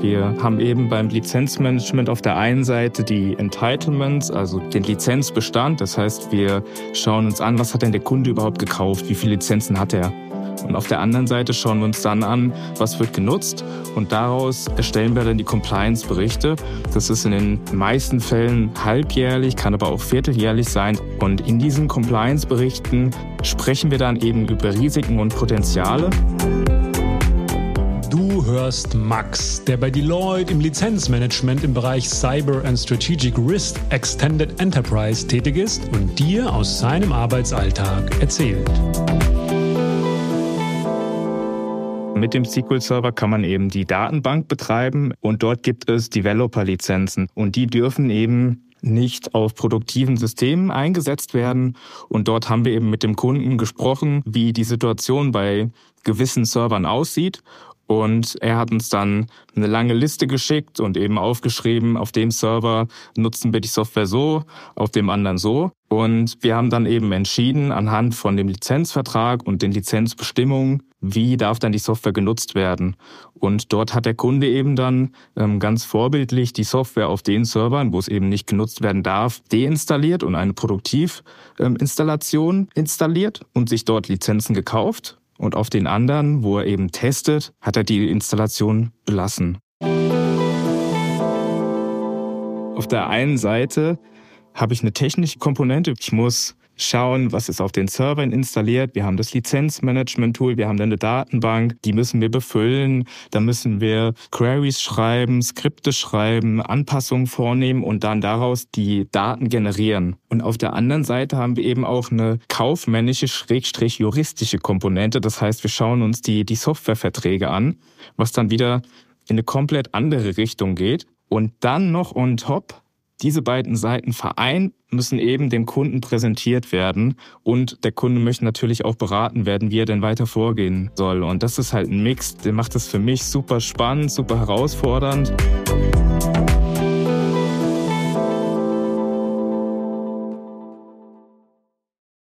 Wir haben eben beim Lizenzmanagement auf der einen Seite die Entitlements, also den Lizenzbestand. Das heißt, wir schauen uns an, was hat denn der Kunde überhaupt gekauft, wie viele Lizenzen hat er. Und auf der anderen Seite schauen wir uns dann an, was wird genutzt und daraus erstellen wir dann die Compliance-Berichte. Das ist in den meisten Fällen halbjährlich, kann aber auch vierteljährlich sein. Und in diesen Compliance-Berichten sprechen wir dann eben über Risiken und Potenziale. Du hörst Max, der bei Deloitte im Lizenzmanagement im Bereich Cyber and Strategic Risk Extended Enterprise tätig ist und dir aus seinem Arbeitsalltag erzählt. Mit dem SQL Server kann man eben die Datenbank betreiben und dort gibt es Developer-Lizenzen und die dürfen eben nicht auf produktiven Systemen eingesetzt werden. Und dort haben wir eben mit dem Kunden gesprochen, wie die Situation bei gewissen Servern aussieht. Und er hat uns dann eine lange Liste geschickt und eben aufgeschrieben, auf dem Server nutzen wir die Software so, auf dem anderen so. Und wir haben dann eben entschieden, anhand von dem Lizenzvertrag und den Lizenzbestimmungen, wie darf dann die Software genutzt werden. Und dort hat der Kunde eben dann ähm, ganz vorbildlich die Software auf den Servern, wo es eben nicht genutzt werden darf, deinstalliert und eine Produktivinstallation installiert und sich dort Lizenzen gekauft und auf den anderen, wo er eben testet, hat er die Installation belassen. Auf der einen Seite habe ich eine technische Komponente. Ich muss schauen, was ist auf den Servern installiert. Wir haben das Lizenzmanagement-Tool, wir haben eine Datenbank, die müssen wir befüllen. Da müssen wir Queries schreiben, Skripte schreiben, Anpassungen vornehmen und dann daraus die Daten generieren. Und auf der anderen Seite haben wir eben auch eine kaufmännische, schrägstrich juristische Komponente. Das heißt, wir schauen uns die, die Softwareverträge an, was dann wieder in eine komplett andere Richtung geht. Und dann noch on top diese beiden Seiten vereint, müssen eben dem Kunden präsentiert werden und der Kunde möchte natürlich auch beraten werden, wie er denn weiter vorgehen soll. Und das ist halt ein Mix, der macht es für mich super spannend, super herausfordernd.